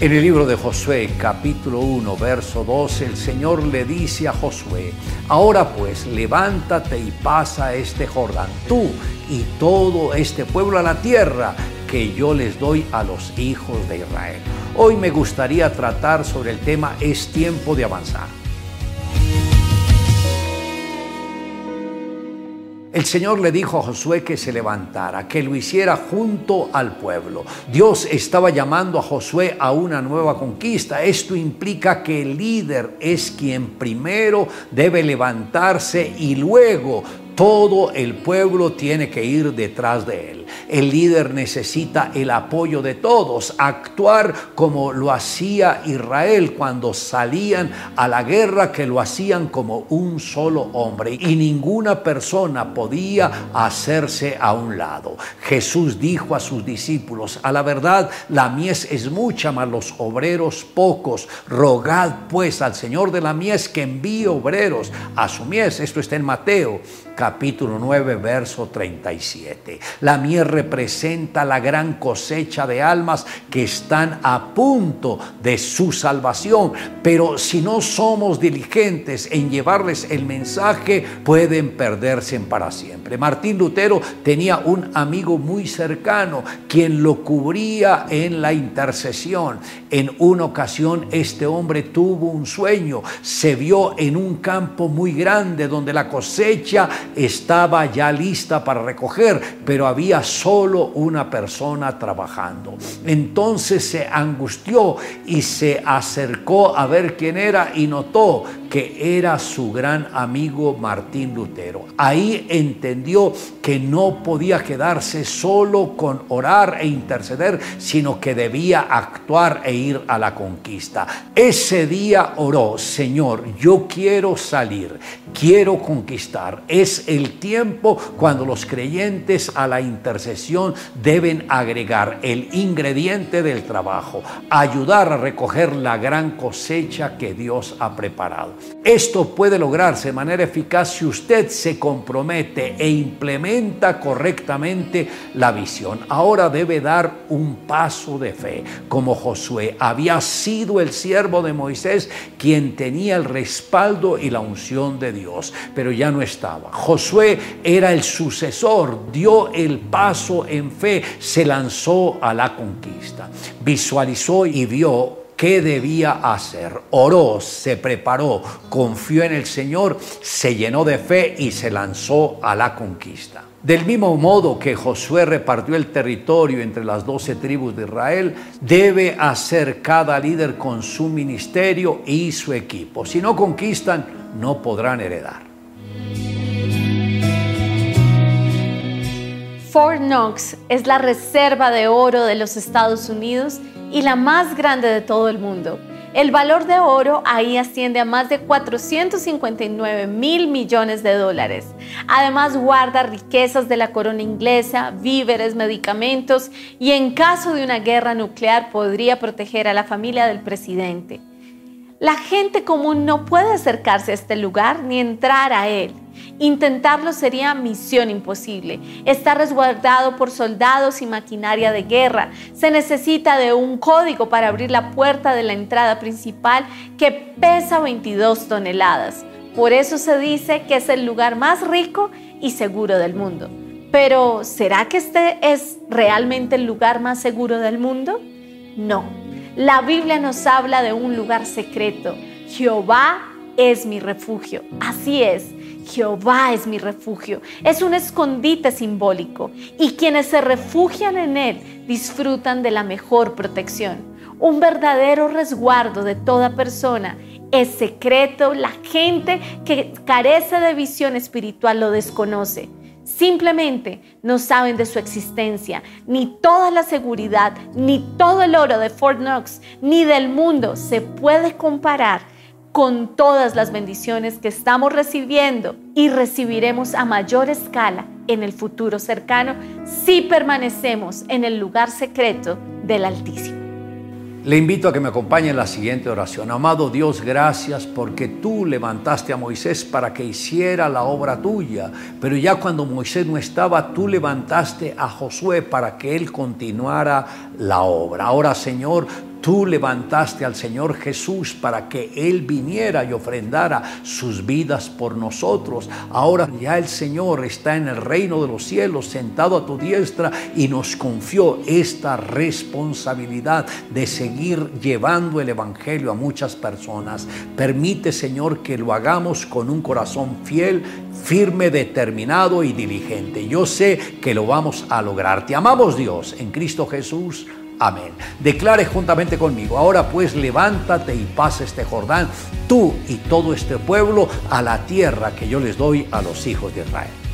En el libro de Josué, capítulo 1, verso 12, el Señor le dice a Josué, ahora pues levántate y pasa este Jordán, tú y todo este pueblo a la tierra que yo les doy a los hijos de Israel. Hoy me gustaría tratar sobre el tema es tiempo de avanzar. El Señor le dijo a Josué que se levantara, que lo hiciera junto al pueblo. Dios estaba llamando a Josué a una nueva conquista. Esto implica que el líder es quien primero debe levantarse y luego todo el pueblo tiene que ir detrás de él. El líder necesita el apoyo de todos, actuar como lo hacía Israel cuando salían a la guerra, que lo hacían como un solo hombre y ninguna persona podía hacerse a un lado. Jesús dijo a sus discípulos, a la verdad la mies es mucha, mas los obreros pocos. Rogad pues al Señor de la mies que envíe obreros a su mies. Esto está en Mateo capítulo 9, verso 37. La mies representa la gran cosecha de almas que están a punto de su salvación, pero si no somos diligentes en llevarles el mensaje, pueden perderse para siempre. Martín Lutero tenía un amigo muy cercano quien lo cubría en la intercesión. En una ocasión este hombre tuvo un sueño, se vio en un campo muy grande donde la cosecha estaba ya lista para recoger, pero había solo una persona trabajando. Entonces se angustió y se acercó a ver quién era y notó que era su gran amigo Martín Lutero. Ahí entendió que no podía quedarse solo con orar e interceder, sino que debía actuar e ir a la conquista. Ese día oró, Señor, yo quiero salir, quiero conquistar. Es el tiempo cuando los creyentes a la intercesión deben agregar el ingrediente del trabajo, ayudar a recoger la gran cosecha que Dios ha preparado. Esto puede lograrse de manera eficaz si usted se compromete e implementa correctamente la visión. Ahora debe dar un paso de fe, como Josué había sido el siervo de Moisés quien tenía el respaldo y la unción de Dios, pero ya no estaba. Josué era el sucesor, dio el paso en fe, se lanzó a la conquista, visualizó y vio qué debía hacer. Oró, se preparó, confió en el Señor, se llenó de fe y se lanzó a la conquista. Del mismo modo que Josué repartió el territorio entre las doce tribus de Israel, debe hacer cada líder con su ministerio y su equipo. Si no conquistan, no podrán heredar. Fort Knox es la reserva de oro de los Estados Unidos y la más grande de todo el mundo. El valor de oro ahí asciende a más de 459 mil millones de dólares. Además guarda riquezas de la corona inglesa, víveres, medicamentos y en caso de una guerra nuclear podría proteger a la familia del presidente. La gente común no puede acercarse a este lugar ni entrar a él. Intentarlo sería misión imposible. Está resguardado por soldados y maquinaria de guerra. Se necesita de un código para abrir la puerta de la entrada principal que pesa 22 toneladas. Por eso se dice que es el lugar más rico y seguro del mundo. Pero ¿será que este es realmente el lugar más seguro del mundo? No. La Biblia nos habla de un lugar secreto. Jehová es mi refugio. Así es. Jehová es mi refugio. Es un escondite simbólico y quienes se refugian en él disfrutan de la mejor protección. Un verdadero resguardo de toda persona es secreto. La gente que carece de visión espiritual lo desconoce. Simplemente no saben de su existencia, ni toda la seguridad, ni todo el oro de Fort Knox, ni del mundo se puede comparar con todas las bendiciones que estamos recibiendo y recibiremos a mayor escala en el futuro cercano si permanecemos en el lugar secreto del Altísimo. Le invito a que me acompañe en la siguiente oración. Amado Dios, gracias porque tú levantaste a Moisés para que hiciera la obra tuya. Pero ya cuando Moisés no estaba, tú levantaste a Josué para que él continuara la obra. Ahora, Señor, Tú levantaste al Señor Jesús para que Él viniera y ofrendara sus vidas por nosotros. Ahora ya el Señor está en el reino de los cielos, sentado a tu diestra, y nos confió esta responsabilidad de seguir llevando el Evangelio a muchas personas. Permite, Señor, que lo hagamos con un corazón fiel, firme, determinado y diligente. Yo sé que lo vamos a lograr. Te amamos Dios en Cristo Jesús. Amén. Declare juntamente conmigo, ahora pues levántate y pasa este Jordán, tú y todo este pueblo, a la tierra que yo les doy a los hijos de Israel.